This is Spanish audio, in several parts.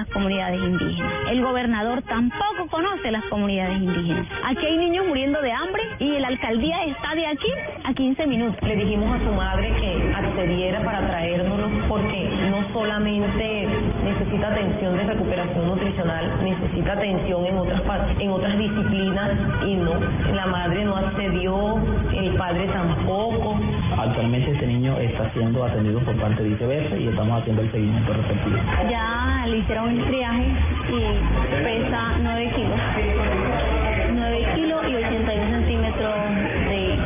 las comunidades indígenas. El gobernador tampoco conoce las comunidades indígenas. Aquí hay niños muriendo de hambre y la alcaldía está de aquí a 15 minutos. Le dijimos a su madre que accediera para traérnoslos porque no solamente necesita atención de recuperación nutricional, necesita atención en otras en otras disciplinas y no, la madre no accedió, el padre tampoco. Actualmente este niño está siendo atendido por parte de ICBF y estamos haciendo el seguimiento respectivo. Le hicieron el triaje y pesa 9 kilos. 9 kilos y 81 centímetros de,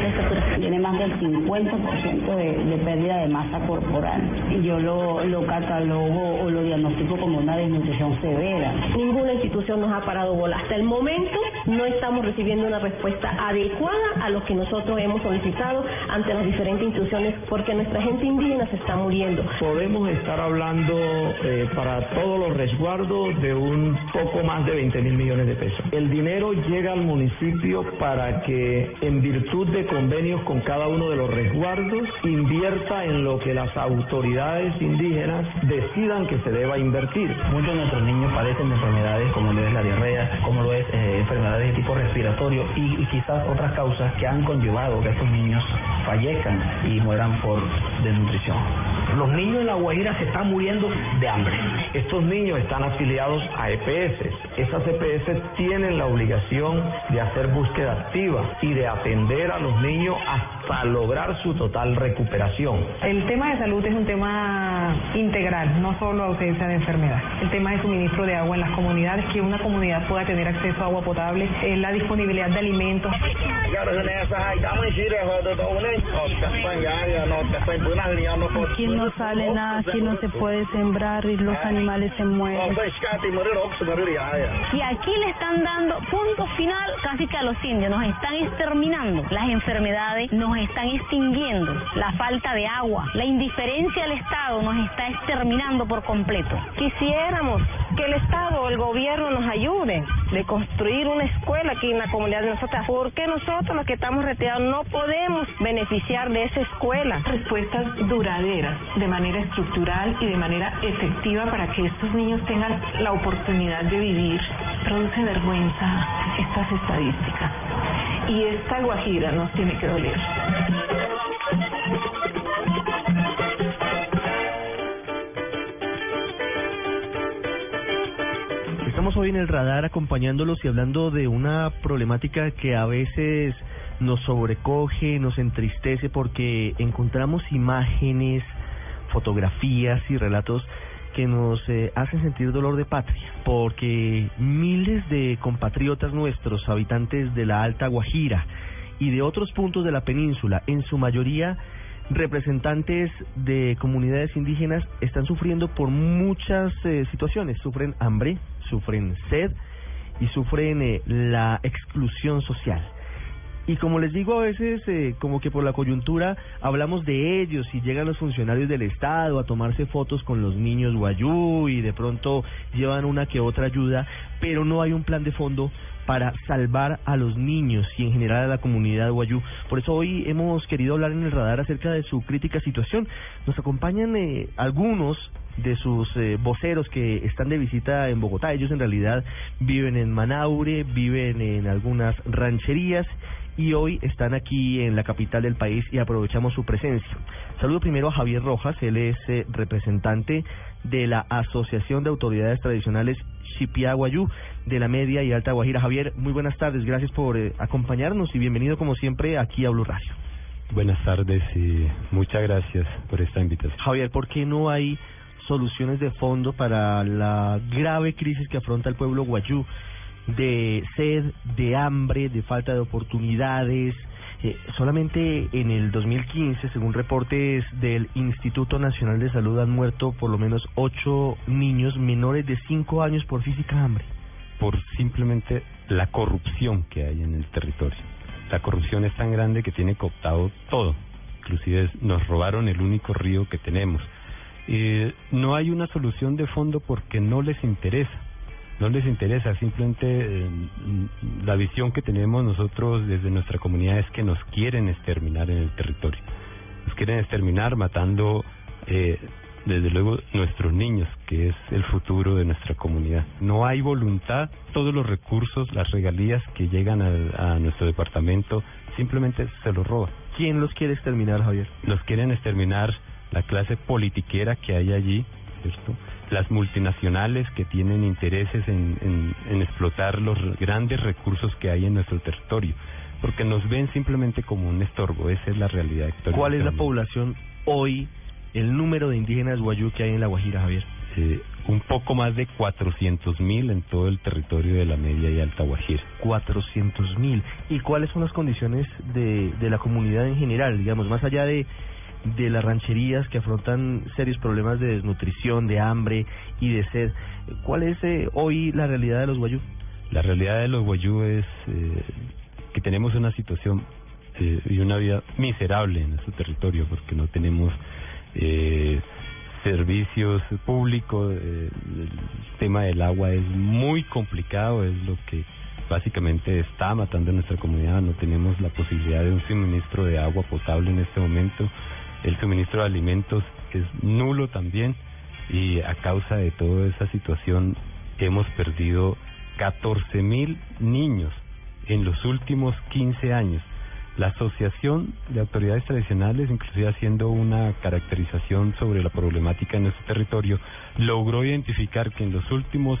de estatura. Tiene más del 50% de, de pérdida de masa corporal. Y yo lo, lo catalogo o lo diagnostico como una desnutrición severa. Ninguna institución nos ha parado bola. Hasta el momento no estamos recibiendo una respuesta adecuada a lo que nosotros hemos solicitado ante las diferentes instituciones porque nuestra gente indígena se está muriendo. Podemos estar hablando eh, para todos los resguardos de un poco más de 20 mil millones de pesos. El dinero llega al municipio para que en virtud de convenios con cada uno de los resguardos invierta en lo que las autoridades indígenas decidan que se deba invertir. Muchos de nuestros niños padecen de enfermedades como lo es la diarrea, como lo es eh, enfermedades de tipo respiratorio y, y, quizás otras causas que han conllevado que estos niños fallezcan y mueran por desnutrición. Los niños en La Guajira se están muriendo de hambre. Estos niños están afiliados a EPS. Esas EPS tienen la obligación de hacer búsqueda activa y de atender a los niños hasta lograr su total recuperación. El tema de salud es un tema integral, no solo ausencia de enfermedad. El tema de suministro de agua en las comunidades, que una comunidad pueda tener acceso a agua potable, eh, la disponibilidad de alimentos. Aquí no sale nada, aquí no se puede sembrar y los animales se mueren. Y aquí le están dando punto final casi que a los indios, nos están exterminando. Las enfermedades nos están extinguiendo, la falta de agua, la indiferencia del Estado nos está exterminando por completo. Quisiéramos que el Estado o el gobierno nos ayude de construir una escuela aquí en la comunidad de nosotras, porque nosotros los que estamos retirados no podemos beneficiar de esa escuela. Respuestas duraderas, de manera estructural y de manera efectiva para que estos niños tengan la oportunidad de vivir. Produce vergüenza estas estadísticas. Y esta Guajira nos tiene que doler. Estamos hoy en el radar acompañándolos y hablando de una problemática que a veces nos sobrecoge, nos entristece porque encontramos imágenes, fotografías y relatos que nos eh, hacen sentir dolor de patria, porque miles de compatriotas nuestros, habitantes de la Alta Guajira y de otros puntos de la península, en su mayoría representantes de comunidades indígenas, están sufriendo por muchas eh, situaciones, sufren hambre, sufren sed y sufren eh, la exclusión social. Y como les digo, a veces, eh, como que por la coyuntura, hablamos de ellos y llegan los funcionarios del Estado a tomarse fotos con los niños guayú y de pronto llevan una que otra ayuda, pero no hay un plan de fondo para salvar a los niños y en general a la comunidad guayú. Por eso hoy hemos querido hablar en el radar acerca de su crítica situación. Nos acompañan eh, algunos de sus eh, voceros que están de visita en Bogotá. Ellos en realidad viven en Manaure, viven en algunas rancherías y hoy están aquí en la capital del país y aprovechamos su presencia. Saludo primero a Javier Rojas, él es eh, representante de la Asociación de Autoridades Tradicionales Chipiaguayú de la Media y Alta Guajira. Javier, muy buenas tardes, gracias por eh, acompañarnos y bienvenido como siempre aquí a Blue Radio. Buenas tardes y muchas gracias por esta invitación. Javier, ¿por qué no hay soluciones de fondo para la grave crisis que afronta el pueblo guayú? De sed, de hambre, de falta de oportunidades. Eh, solamente en el 2015, según reportes del Instituto Nacional de Salud, han muerto por lo menos ocho niños menores de cinco años por física hambre. Por simplemente la corrupción que hay en el territorio. La corrupción es tan grande que tiene cooptado todo. Inclusive nos robaron el único río que tenemos. Eh, no hay una solución de fondo porque no les interesa no les interesa, simplemente eh, la visión que tenemos nosotros desde nuestra comunidad es que nos quieren exterminar en el territorio. Nos quieren exterminar matando eh, desde luego nuestros niños, que es el futuro de nuestra comunidad. No hay voluntad, todos los recursos, las regalías que llegan a, a nuestro departamento simplemente se los roba. ¿Quién los quiere exterminar, Javier? Los quieren exterminar la clase politiquera que hay allí, ¿cierto? Las multinacionales que tienen intereses en, en, en explotar los grandes recursos que hay en nuestro territorio, porque nos ven simplemente como un estorbo, esa es la realidad. Héctor. ¿Cuál es la población hoy, el número de indígenas guayú que hay en La Guajira, Javier? Eh, un poco más de 400 mil en todo el territorio de la Media y Alta Guajira. 400 mil. ¿Y cuáles son las condiciones de, de la comunidad en general? Digamos, más allá de, de las rancherías que afrontan serios problemas de desnutrición, de hambre y de sed. ¿Cuál es eh, hoy la realidad de los guayú? La realidad de los guayú es eh, que tenemos una situación eh, y una vida miserable en nuestro territorio porque no tenemos eh, servicios públicos, eh, el tema del agua es muy complicado, es lo que básicamente está matando a nuestra comunidad, no tenemos la posibilidad de un suministro de agua potable en este momento, el suministro de alimentos es nulo también y a causa de toda esa situación hemos perdido 14 mil niños en los últimos 15 años. La Asociación de Autoridades Tradicionales, inclusive haciendo una caracterización sobre la problemática en nuestro territorio, logró identificar que en los últimos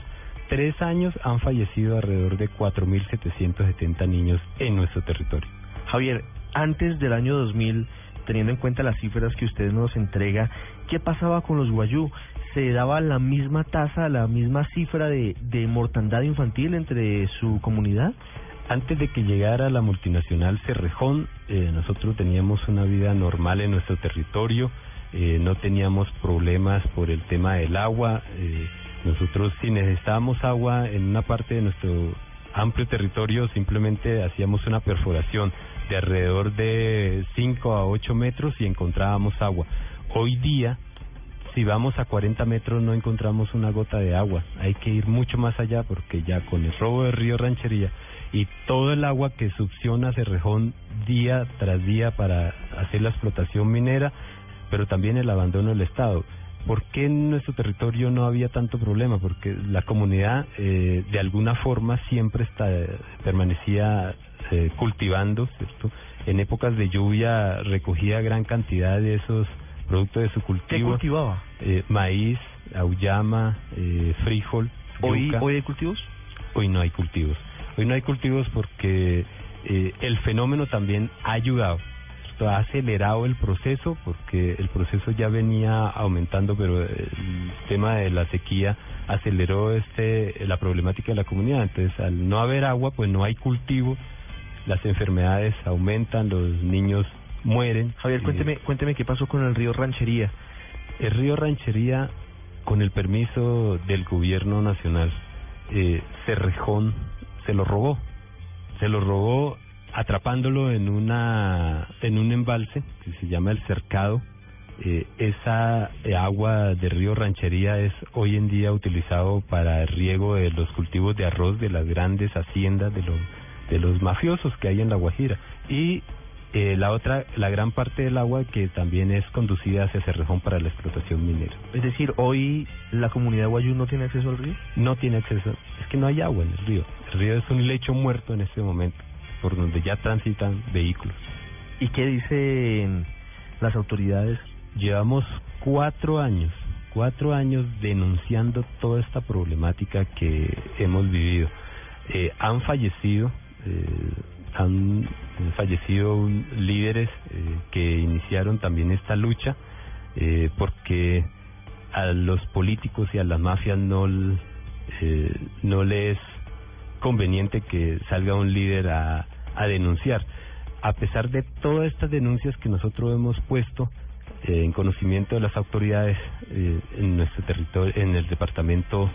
tres años han fallecido alrededor de 4.770 niños en nuestro territorio. Javier, antes del año 2000, teniendo en cuenta las cifras que usted nos entrega, ¿qué pasaba con los guayú? ¿Se daba la misma tasa, la misma cifra de, mortandad infantil entre su comunidad? Antes de que llegara la multinacional Cerrejón, eh, nosotros teníamos una vida normal en nuestro territorio, eh, no teníamos problemas por el tema del agua. Eh, nosotros si necesitábamos agua en una parte de nuestro amplio territorio, simplemente hacíamos una perforación de alrededor de 5 a 8 metros y encontrábamos agua. Hoy día, si vamos a 40 metros no encontramos una gota de agua. Hay que ir mucho más allá porque ya con el robo del río Ranchería y todo el agua que succiona Cerrejón día tras día para hacer la explotación minera, pero también el abandono del Estado. ¿Por qué en nuestro territorio no había tanto problema? Porque la comunidad eh, de alguna forma siempre está, permanecía eh, cultivando, ¿cierto? En épocas de lluvia recogía gran cantidad de esos productos de su cultivo. ¿Qué cultivaba? Eh, maíz, auyama, eh, frijol. ¿Hoy, yuca. ¿Hoy hay cultivos? Hoy no hay cultivos. Hoy no hay cultivos porque eh, el fenómeno también ha ayudado. Ha acelerado el proceso porque el proceso ya venía aumentando, pero el tema de la sequía aceleró este la problemática de la comunidad. Entonces, al no haber agua, pues no hay cultivo, las enfermedades aumentan, los niños mueren. Javier, cuénteme, cuénteme qué pasó con el río Ranchería. El río Ranchería, con el permiso del gobierno nacional, eh, Cerrejón se lo robó. Se lo robó atrapándolo en una en un embalse que se llama el Cercado. Eh, esa eh, agua de río Ranchería es hoy en día utilizado para el riego de los cultivos de arroz de las grandes haciendas de los de los mafiosos que hay en la Guajira y eh, la otra, la gran parte del agua que también es conducida hacia Cerrejón para la explotación minera. Es decir, hoy la comunidad guayú no tiene acceso al río. No tiene acceso, es que no hay agua en el río. El río es un lecho muerto en este momento, por donde ya transitan vehículos. ¿Y qué dicen las autoridades? Llevamos cuatro años, cuatro años denunciando toda esta problemática que hemos vivido. Eh, han fallecido han fallecido líderes eh, que iniciaron también esta lucha eh, porque a los políticos y a las mafias no eh, no les es conveniente que salga un líder a, a denunciar. A pesar de todas estas denuncias que nosotros hemos puesto eh, en conocimiento de las autoridades eh, en nuestro territorio en el departamento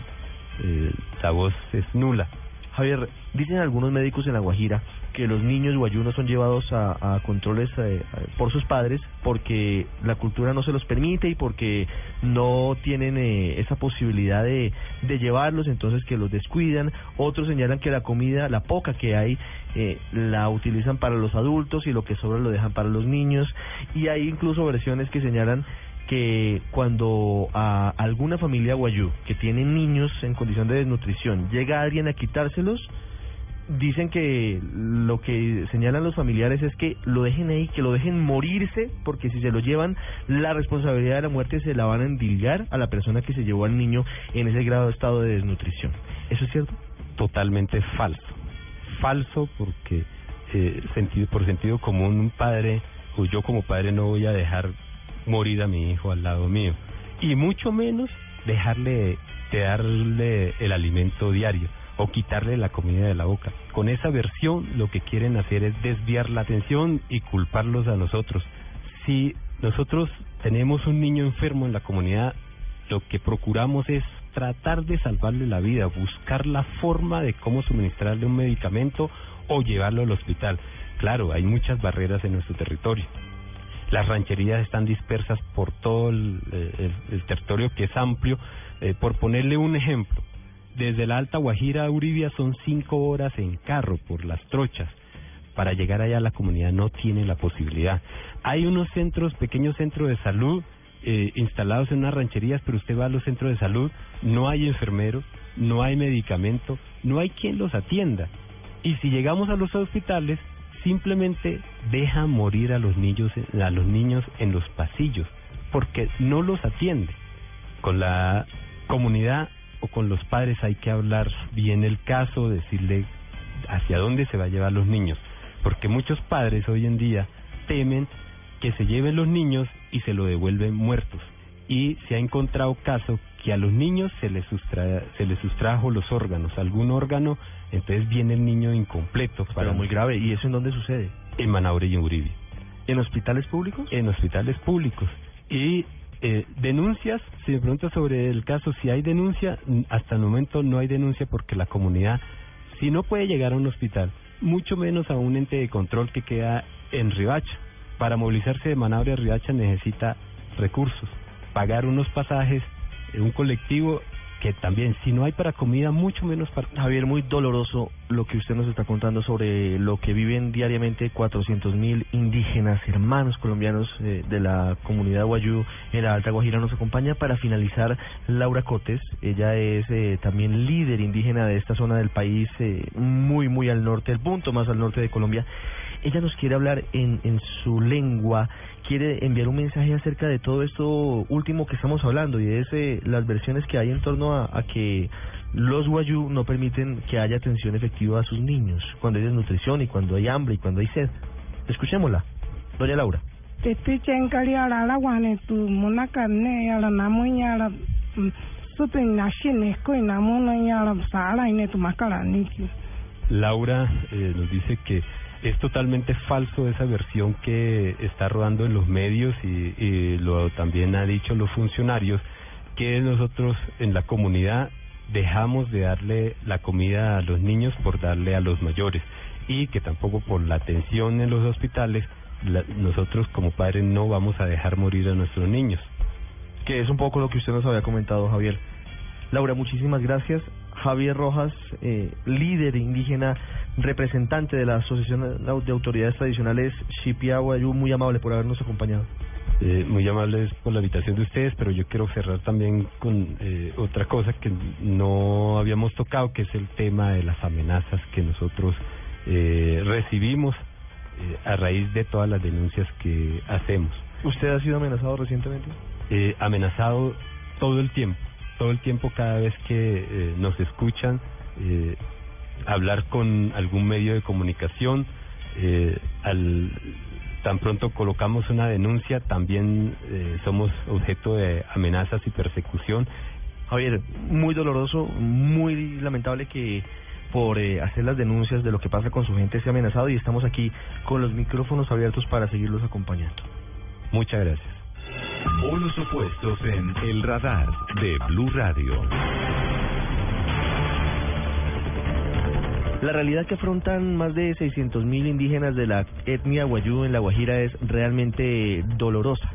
eh, la voz es nula Javier, dicen algunos médicos en La Guajira que los niños guayunos son llevados a, controles eh, por sus padres porque la cultura no se los permite y porque no tienen eh, esa posibilidad de, de llevarlos, entonces que los descuidan. Otros señalan que la comida, la poca que hay, eh, la utilizan para los adultos y lo que sobra lo dejan para los niños. Y hay incluso versiones que señalan que cuando a alguna familia guayú que tiene niños en condición de desnutrición llega alguien a quitárselos, dicen que lo que señalan los familiares es que lo dejen ahí, que lo dejen morirse, porque si se lo llevan, la responsabilidad de la muerte se la van a endilgar a la persona que se llevó al niño en ese grado de estado de desnutrición. ¿Eso es cierto? Totalmente falso. Falso porque eh, sentido, por sentido común un padre, o yo como padre no voy a dejar morir a mi hijo al lado mío. Y mucho menos dejarle de darle el alimento diario o quitarle la comida de la boca. Con esa versión lo que quieren hacer es desviar la atención y culparlos a nosotros. Si nosotros tenemos un niño enfermo en la comunidad, lo que procuramos es tratar de salvarle la vida, buscar la forma de cómo suministrarle un medicamento o llevarlo al hospital. Claro, hay muchas barreras en nuestro territorio. Las rancherías están dispersas por todo el, territorio que es amplio. Eh, por ponerle un ejemplo, desde la Alta Guajira a Uribia son cinco horas en carro por las trochas. Para llegar allá la comunidad no tiene la posibilidad. Hay unos centros, pequeños centros de salud eh, instalados en unas rancherías, pero usted va a los centros de salud, no hay enfermeros, no hay medicamento, no hay quien los atienda. Y si llegamos a los hospitales, simplemente deja morir a los niños, a los niños en los pasillos, porque no los atiende. Con la comunidad o con los padres hay que hablar bien el caso, decirle hacia dónde se va a llevar los niños, porque muchos padres hoy en día temen que se lleven los niños y se lo devuelven muertos. Y se ha encontrado caso que a los niños se les, se les sustrajo los órganos, algún órgano, entonces viene el niño incompleto. Para... Pero muy grave, ¿y eso en dónde sucede? En Manaure y en Uribe. ¿En hospitales públicos? En hospitales públicos. Y eh, denuncias, si me pregunta sobre el caso, si hay denuncia, hasta el momento no hay denuncia porque la comunidad, si no puede llegar a un hospital, mucho menos a un ente de control que queda en Ribacha. Para movilizarse de Manabre a Ribacha necesita recursos, pagar unos pasajes, un colectivo que también, si no hay para comida, mucho menos para... Javier, muy doloroso lo que usted nos está contando sobre lo que viven diariamente 400 mil indígenas, hermanos colombianos eh, de la comunidad Guayú en la Alta Guajira. Nos acompaña para finalizar Laura Cotes. Ella es eh, también líder indígena de esta zona del país, eh, muy, muy al norte, el punto más al norte de Colombia. Ella nos quiere hablar en, en su lengua quiere enviar un mensaje acerca de todo esto último que estamos hablando y es eh, las versiones que hay en torno a, que los guayú no permiten que haya atención efectiva a sus niños cuando hay desnutrición y cuando hay hambre y cuando hay sed. Escuchémosla, doña Laura. Laura eh, nos dice que es totalmente falso esa versión que está rodando en los medios y, lo también ha dicho los funcionarios que nosotros en la comunidad dejamos de darle la comida a los niños por darle a los mayores y que tampoco por la atención en los hospitales nosotros como padres no vamos a dejar morir a nuestros niños. Que es un poco lo que usted nos había comentado, Javier. Laura, muchísimas gracias. Javier Rojas, eh, líder indígena, representante de la Asociación de Autoridades Tradicionales Xipiahuayú, muy amable por habernos acompañado. Eh, muy amables por la invitación de ustedes, pero yo quiero cerrar también con eh, otra cosa que no habíamos tocado, que es el tema de las amenazas que nosotros eh, recibimos eh, a raíz de todas las denuncias que hacemos. ¿Usted ha sido amenazado recientemente? Eh, amenazado todo el tiempo todo el tiempo cada vez que eh, nos escuchan hablar con algún medio de comunicación al tan pronto colocamos una denuncia también eh, somos objeto de amenazas y persecución. Javier muy doloroso muy lamentable que por eh, hacer las denuncias de lo que pasa con su gente sea amenazado y estamos aquí con los micrófonos abiertos para seguirlos acompañando. Muchas gracias. Polos opuestos en El Radar de Blue Radio. La realidad que afrontan más de 600.000 indígenas de la etnia guayú en La Guajira es realmente dolorosa.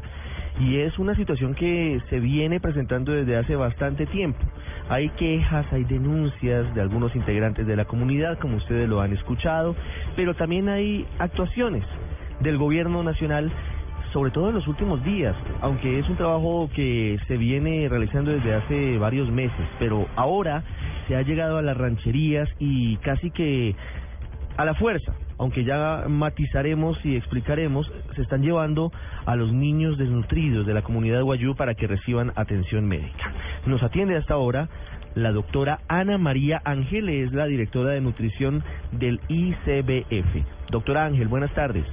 Y es una situación que se viene presentando desde hace bastante tiempo. Hay quejas, hay denuncias de algunos integrantes de la comunidad, como ustedes lo han escuchado, pero también hay actuaciones del gobierno nacional sobre todo en los últimos días, aunque es un trabajo que se viene realizando desde hace varios meses, pero ahora se ha llegado a las rancherías y casi que a la fuerza, aunque ya matizaremos y explicaremos, se están llevando a los niños desnutridos de la comunidad Guayú para que reciban atención médica. Nos atiende hasta ahora la doctora Ana María Ángel, es la directora de nutrición del ICBF. Doctora Ángel, buenas tardes.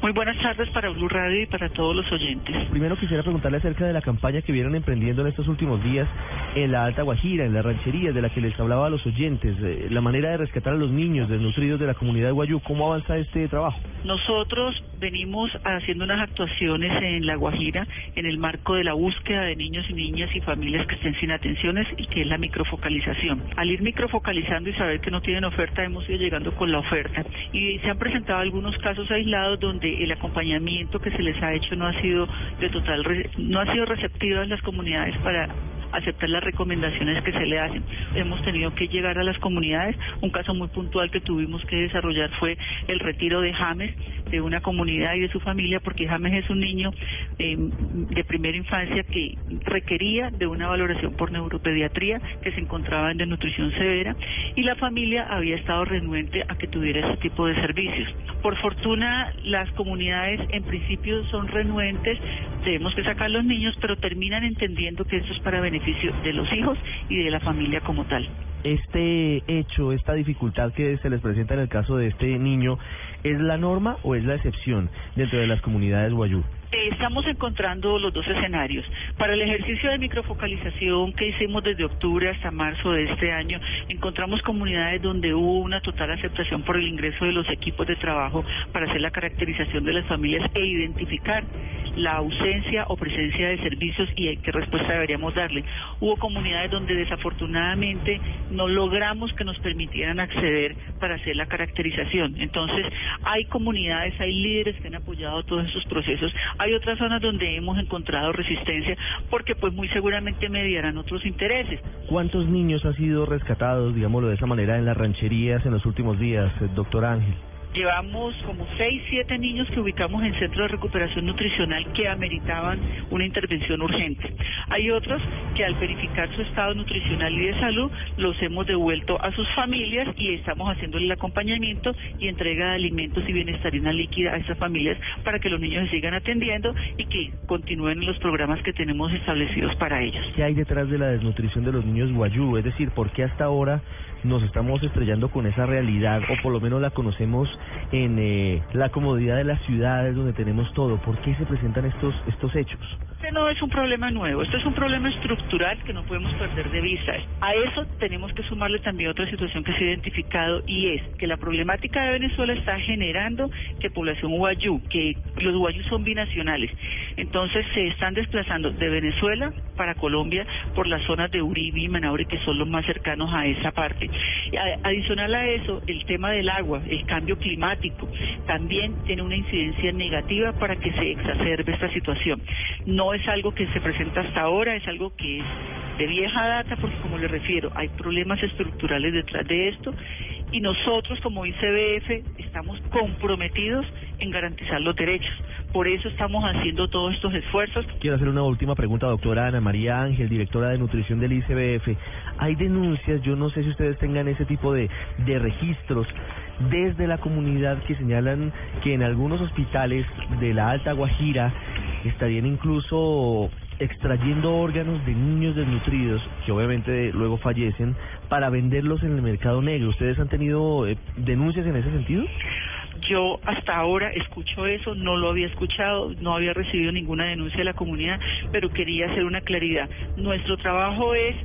Muy buenas tardes para Blue Radio y para todos los oyentes. Primero quisiera preguntarle acerca de la campaña que vieron emprendiendo en estos últimos días en la Alta Guajira, en las rancherías de la que les hablaba a los oyentes, eh, la manera de rescatar a los niños desnutridos de la comunidad de Guayú. ¿Cómo avanza este trabajo? Nosotros venimos haciendo unas actuaciones en La Guajira en el marco de la búsqueda de niños y niñas y familias que estén sin atenciones y que es la microfocalización. Al ir microfocalizando y saber que no tienen oferta, hemos ido llegando con la oferta y se han presentado algunos casos aislados donde el acompañamiento que se les ha hecho no ha sido de total, no ha sido receptivo en las comunidades para aceptar las recomendaciones que se le hacen. Hemos tenido que llegar a las comunidades. Un caso muy puntual que tuvimos que desarrollar fue el retiro de James de una comunidad y de su familia, porque James es un niño eh, de primera infancia que requería de una valoración por neuropediatría, que se encontraba en desnutrición severa, y la familia había estado renuente a que tuviera ese tipo de servicios. Por fortuna, las comunidades en principio son renuentes, tenemos que sacar los niños, pero terminan entendiendo que esto es para beneficio de los hijos y de la familia como tal. Este hecho, esta dificultad que se les presenta en el caso de este niño, ¿es la norma o es la excepción dentro de las comunidades guayú? Eh, estamos encontrando los dos escenarios. Para el ejercicio de microfocalización que hicimos desde octubre hasta marzo de este año, encontramos comunidades donde hubo una total aceptación por el ingreso de los equipos de trabajo para hacer la caracterización de las familias e identificar la ausencia o presencia de servicios y qué respuesta deberíamos darle. Hubo comunidades donde desafortunadamente no logramos que nos permitieran acceder para hacer la caracterización. Entonces, hay comunidades, hay líderes que han apoyado todos esos procesos hay otras zonas donde hemos encontrado resistencia porque pues muy seguramente mediarán otros intereses. ¿Cuántos niños han sido rescatados, digámoslo de esa manera, en las rancherías en los últimos días, eh, doctor Ángel? Llevamos como seis, siete niños que ubicamos en centros de recuperación nutricional que ameritaban una intervención urgente. Hay otros que al verificar su estado nutricional y de salud los hemos devuelto a sus familias y estamos haciendo el acompañamiento y entrega de alimentos y bienestarina líquida a esas familias para que los niños se sigan atendiendo y que continúen los programas que tenemos establecidos para ellos. ¿Qué hay detrás de la desnutrición de los niños guayú? Es decir, ¿por qué hasta ahora nos estamos estrellando con esa realidad o por lo menos la conocemos en eh, la comodidad de las ciudades donde tenemos todo. ¿Por qué se presentan estos, estos hechos? Este no es un problema nuevo, esto es un problema estructural que no podemos perder de vista. A eso tenemos que sumarle también otra situación que se ha identificado y es que la problemática de Venezuela está generando que población guayú, que los guayú son binacionales, entonces se están desplazando de Venezuela para Colombia por las zonas de Uribe y Manaure que son los más cercanos a esa parte. Adicional a eso, el tema del agua, el cambio climático, también tiene una incidencia negativa para que se exacerbe esta situación. No es algo que se presenta hasta ahora, es algo que es de vieja data, porque como le refiero, hay problemas estructurales detrás de esto y nosotros como ICBF estamos comprometidos en garantizar los derechos. Por eso estamos haciendo todos estos esfuerzos. Quiero hacer una última pregunta, doctora Ana María Ángel, directora de nutrición del ICBF. Hay denuncias, yo no sé si ustedes tengan ese tipo de, de registros desde la comunidad que señalan que en algunos hospitales de la Alta Guajira estarían incluso extrayendo órganos de niños desnutridos que obviamente luego fallecen para venderlos en el mercado negro. ¿Ustedes han tenido eh, denuncias en ese sentido? Yo hasta ahora escucho eso, no lo había escuchado, no había recibido ninguna denuncia de la comunidad, pero quería hacer una claridad. Nuestro trabajo es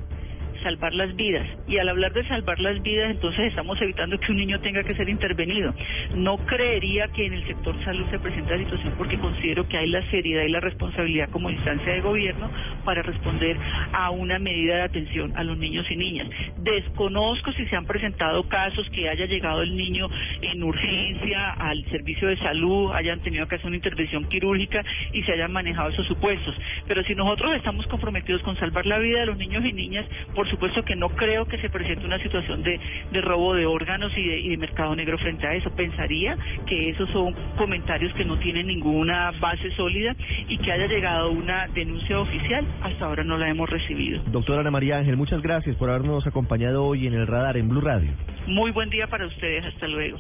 salvar las vidas. Y al hablar de salvar las vidas, entonces estamos evitando que un niño tenga que ser intervenido. No creería que en el sector salud se presente la situación porque considero que hay la seriedad y la responsabilidad como instancia de gobierno para responder a una medida de atención a los niños y niñas. Desconozco si se han presentado casos que haya llegado el niño en urgencia al servicio de salud, hayan tenido que hacer una intervención quirúrgica y se hayan manejado esos supuestos. Pero si nosotros estamos comprometidos con salvar la vida de los niños y niñas, por supuesto que no creo que se presente una situación de, de robo de órganos y de, y de mercado negro frente a eso. Pensaría que esos son comentarios que no tienen ninguna base sólida y que haya llegado una denuncia oficial, hasta ahora no la hemos recibido. Doctora Ana María Ángel, muchas gracias por habernos acompañado hoy en el radar en Blue Radio. Muy buen día para ustedes, hasta luego.